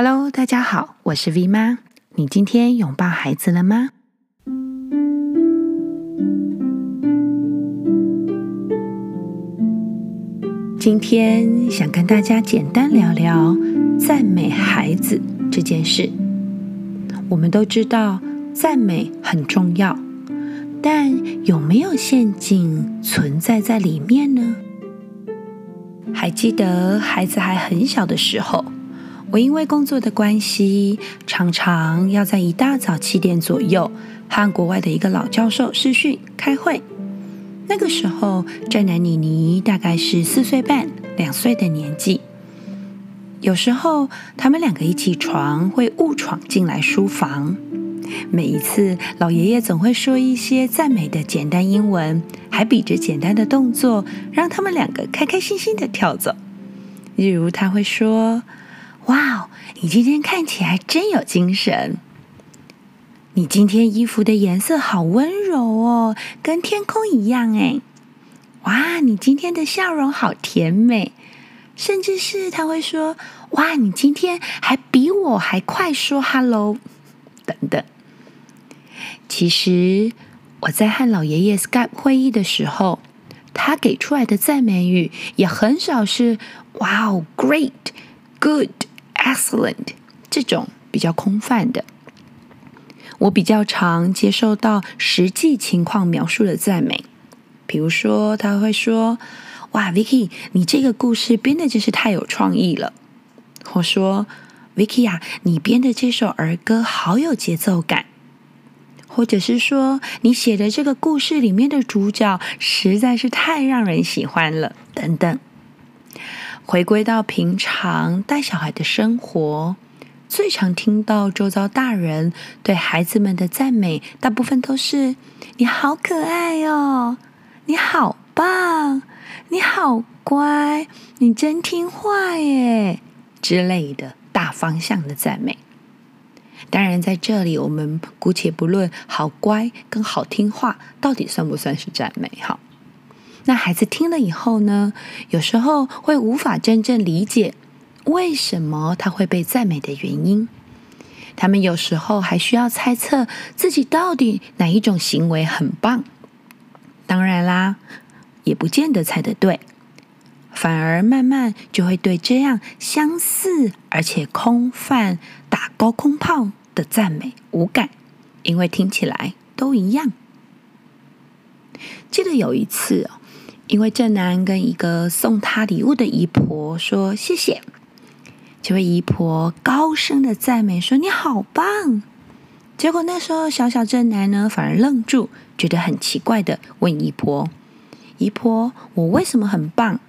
Hello，大家好，我是 V 妈。你今天拥抱孩子了吗？今天想跟大家简单聊聊赞美孩子这件事。我们都知道赞美很重要，但有没有陷阱存在在里面呢？还记得孩子还很小的时候，我因为工作的关系，常常要在一大早七点左右和国外的一个老教授视讯开会。那个时候，战男妮妮大概是四岁半、两岁的年纪。有时候，他们两个一起床会误闯进来书房。每一次，老爷爷总会说一些赞美的简单英文，还比着简单的动作，让他们两个开开心心的跳走。例如，他会说。哇哦，你今天看起来真有精神！你今天衣服的颜色好温柔哦，跟天空一样哎！哇，你今天的笑容好甜美，甚至是他会说：“哇，你今天还比我还快说 ‘hello’，等等。”其实我在和老爷爷 Skype 会议的时候，他给出来的赞美语也很少是“哇哦，great, good”。Excellent，这种比较空泛的，我比较常接受到实际情况描述的赞美。比如说，他会说：“哇，Vicky，你这个故事编的真是太有创意了。”或说：“Vicky 啊，你编的这首儿歌好有节奏感。”或者是说：“你写的这个故事里面的主角实在是太让人喜欢了。”等等。回归到平常带小孩的生活，最常听到周遭大人对孩子们的赞美，大部分都是“你好可爱哦，你好棒，你好乖，你真听话耶”之类的大方向的赞美。当然，在这里我们姑且不论“好乖”跟“好听话”到底算不算是赞美，哈。那孩子听了以后呢，有时候会无法真正理解为什么他会被赞美的原因。他们有时候还需要猜测自己到底哪一种行为很棒。当然啦，也不见得猜得对，反而慢慢就会对这样相似而且空泛、打高空炮的赞美无感，因为听起来都一样。记得有一次因为正男跟一个送他礼物的姨婆说谢谢，这位姨婆高声的赞美说你好棒。结果那时候小小正男呢反而愣住，觉得很奇怪的问姨婆：“姨婆，我为什么很棒？”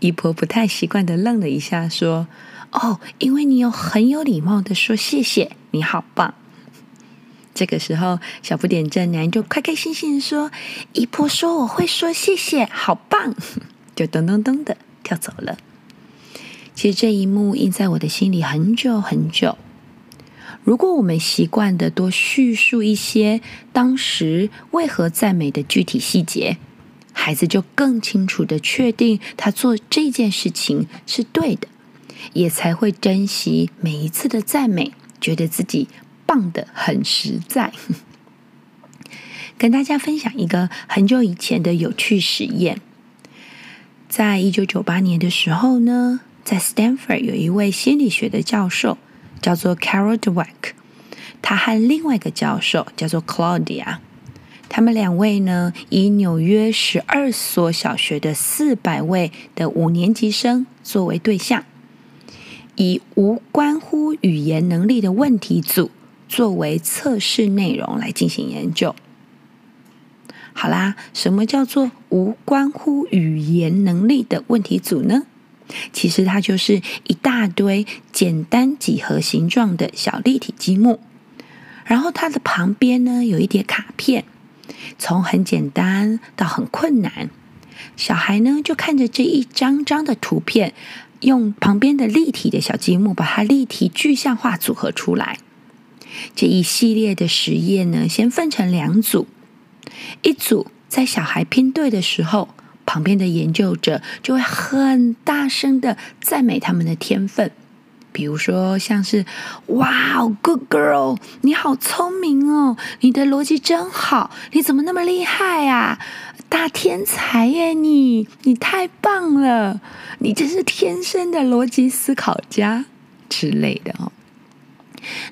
姨婆不太习惯的愣了一下，说：“哦，因为你有很有礼貌的说谢谢，你好棒。”这个时候，小不点正男就开开心心说：“姨婆说我会说谢谢，好棒！” 就噔噔噔的跳走了。其实这一幕印在我的心里很久很久。如果我们习惯的多叙述一些当时为何赞美的具体细节，孩子就更清楚的确定他做这件事情是对的，也才会珍惜每一次的赞美，觉得自己。棒的很实在，跟大家分享一个很久以前的有趣实验。在一九九八年的时候呢，在 Stanford 有一位心理学的教授，叫做 Carol Dweck，他和另外一个教授叫做 Claudia，他们两位呢，以纽约十二所小学的四百位的五年级生作为对象，以无关乎语言能力的问题组。作为测试内容来进行研究。好啦，什么叫做无关乎语言能力的问题组呢？其实它就是一大堆简单几何形状的小立体积木，然后它的旁边呢有一叠卡片，从很简单到很困难，小孩呢就看着这一张张的图片，用旁边的立体的小积木把它立体具象化组合出来。这一系列的实验呢，先分成两组，一组在小孩拼对的时候，旁边的研究者就会很大声的赞美他们的天分，比如说像是“哇哦，good girl，你好聪明哦，你的逻辑真好，你怎么那么厉害啊？大天才耶你，你太棒了，你真是天生的逻辑思考家”之类的哦。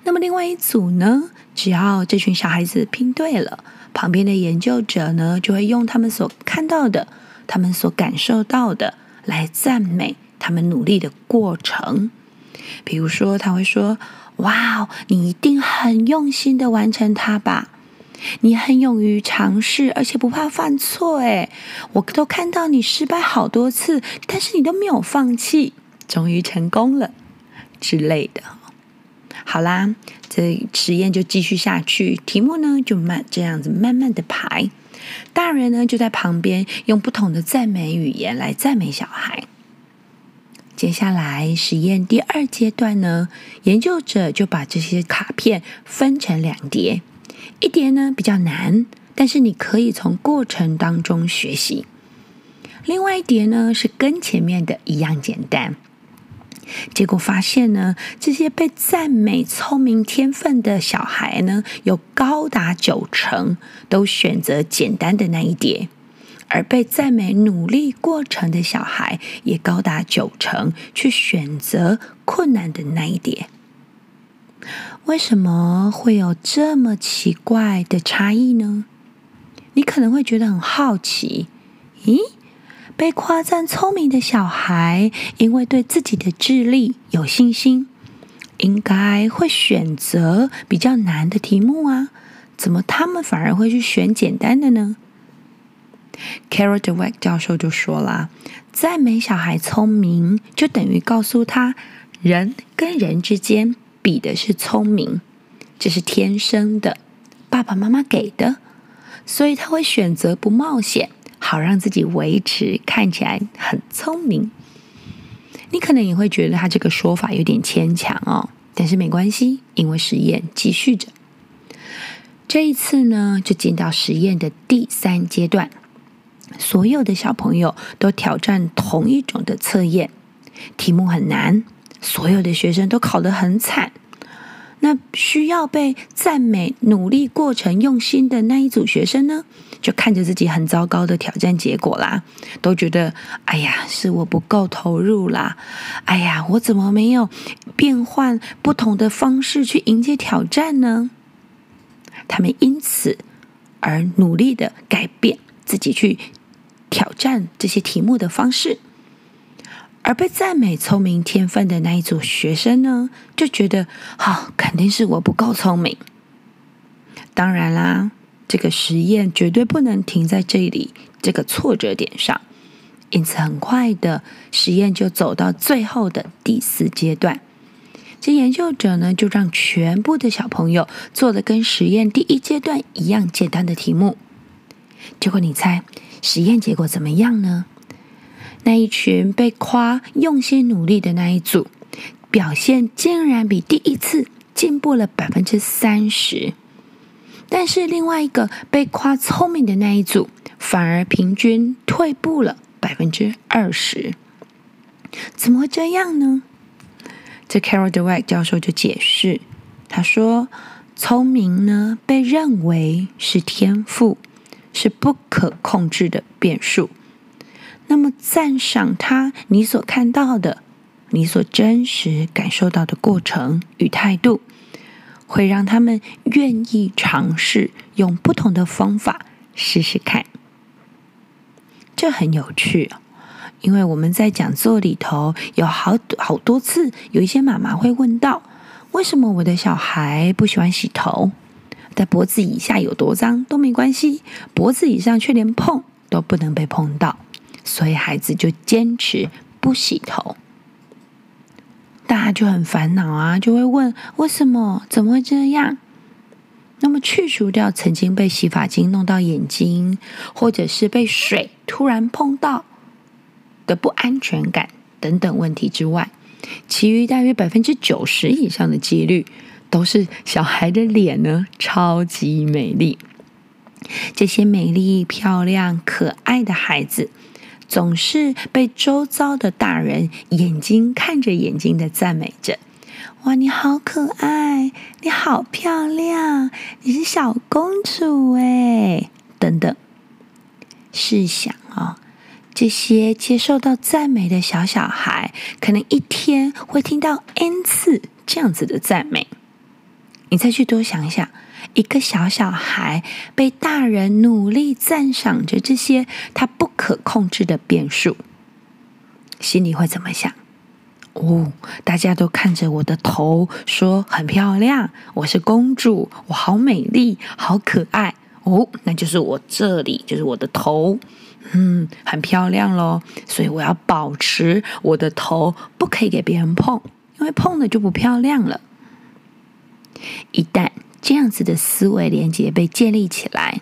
那么另外一组呢，只要这群小孩子拼对了，旁边的研究者呢，就会用他们所看到的、他们所感受到的来赞美他们努力的过程。比如说，他会说：“哇，你一定很用心的完成它吧？你很勇于尝试，而且不怕犯错。哎，我都看到你失败好多次，但是你都没有放弃，终于成功了之类的。”好啦，这实验就继续下去，题目呢就慢这样子慢慢的排，大人呢就在旁边用不同的赞美语言来赞美小孩。接下来实验第二阶段呢，研究者就把这些卡片分成两叠，一叠呢比较难，但是你可以从过程当中学习；另外一叠呢是跟前面的一样简单。结果发现呢，这些被赞美聪明天分的小孩呢，有高达九成都选择简单的那一叠，而被赞美努力过程的小孩也高达九成去选择困难的那一叠。为什么会有这么奇怪的差异呢？你可能会觉得很好奇，咦？被夸赞聪明的小孩，因为对自己的智力有信心，应该会选择比较难的题目啊。怎么他们反而会去选简单的呢？Carol Dweck 教授就说了：“赞美小孩聪明，就等于告诉他，人跟人之间比的是聪明，这是天生的，爸爸妈妈给的，所以他会选择不冒险。”好让自己维持看起来很聪明，你可能也会觉得他这个说法有点牵强哦，但是没关系，因为实验继续着。这一次呢，就进到实验的第三阶段，所有的小朋友都挑战同一种的测验，题目很难，所有的学生都考得很惨。那需要被赞美、努力过程、用心的那一组学生呢，就看着自己很糟糕的挑战结果啦，都觉得哎呀，是我不够投入啦，哎呀，我怎么没有变换不同的方式去迎接挑战呢？他们因此而努力的改变自己去挑战这些题目的方式。而被赞美聪明天分的那一组学生呢，就觉得好，肯定是我不够聪明。当然啦，这个实验绝对不能停在这里这个挫折点上，因此很快的实验就走到最后的第四阶段。这研究者呢，就让全部的小朋友做的跟实验第一阶段一样简单的题目。结果你猜实验结果怎么样呢？那一群被夸用心努力的那一组，表现竟然比第一次进步了百分之三十，但是另外一个被夸聪明的那一组，反而平均退步了百分之二十。怎么会这样呢？这 Carol Dweck 教授就解释，他说：“聪明呢，被认为是天赋，是不可控制的变数。”那么赞赏他，你所看到的，你所真实感受到的过程与态度，会让他们愿意尝试用不同的方法试试看。这很有趣，因为我们在讲座里头有好好多次，有一些妈妈会问到：为什么我的小孩不喜欢洗头？在脖子以下有多脏都没关系，脖子以上却连碰都不能被碰到。所以孩子就坚持不洗头，大家就很烦恼啊，就会问为什么？怎么会这样？那么去除掉曾经被洗发精弄到眼睛，或者是被水突然碰到的不安全感等等问题之外，其余大约百分之九十以上的几率都是小孩的脸呢，超级美丽。这些美丽、漂亮、可爱的孩子。总是被周遭的大人眼睛看着眼睛的赞美着，哇，你好可爱，你好漂亮，你是小公主哎，等等。试想啊、哦，这些接受到赞美的小小孩，可能一天会听到 N 次这样子的赞美。你再去多想一想，一个小小孩被大人努力赞赏着这些他不可控制的变数，心里会怎么想？哦，大家都看着我的头，说很漂亮，我是公主，我好美丽，好可爱。哦，那就是我这里，就是我的头，嗯，很漂亮咯。所以我要保持我的头，不可以给别人碰，因为碰了就不漂亮了。一旦这样子的思维连接被建立起来，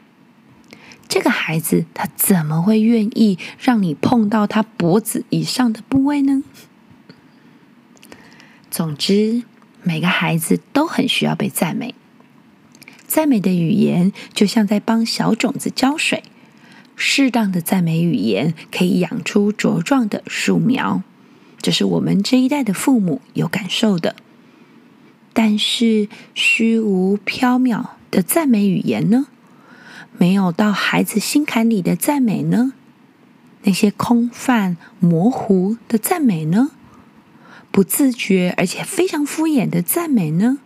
这个孩子他怎么会愿意让你碰到他脖子以上的部位呢？总之，每个孩子都很需要被赞美。赞美的语言就像在帮小种子浇水，适当的赞美语言可以养出茁壮的树苗。这是我们这一代的父母有感受的。但是，虚无缥缈的赞美语言呢？没有到孩子心坎里的赞美呢？那些空泛模糊的赞美呢？不自觉而且非常敷衍的赞美呢，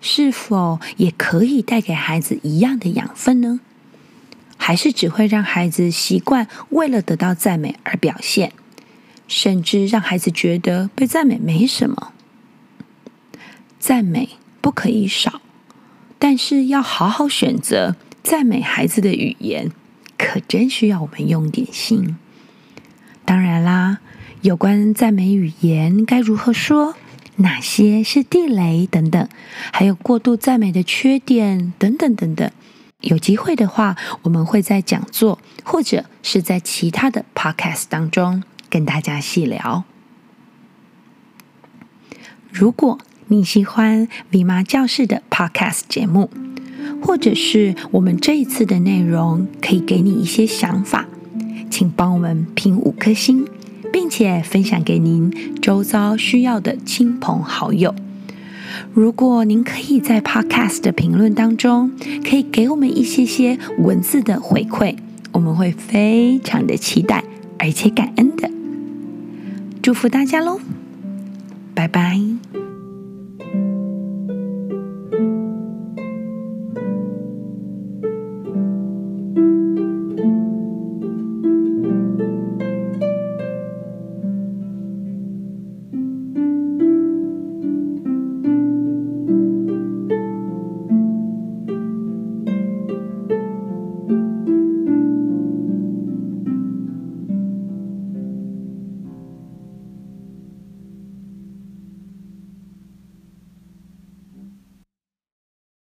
是否也可以带给孩子一样的养分呢？还是只会让孩子习惯为了得到赞美而表现，甚至让孩子觉得被赞美没什么？赞美不可以少，但是要好好选择赞美孩子的语言，可真需要我们用点心。当然啦。有关赞美语言该如何说，哪些是地雷等等，还有过度赞美的缺点等等等等，有机会的话，我们会在讲座或者是在其他的 podcast 当中跟大家细聊。如果你喜欢 V 妈教室的 podcast 节目，或者是我们这一次的内容可以给你一些想法，请帮我们评五颗星。并且分享给您周遭需要的亲朋好友。如果您可以在 Podcast 的评论当中，可以给我们一些些文字的回馈，我们会非常的期待，而且感恩的。祝福大家喽，拜拜。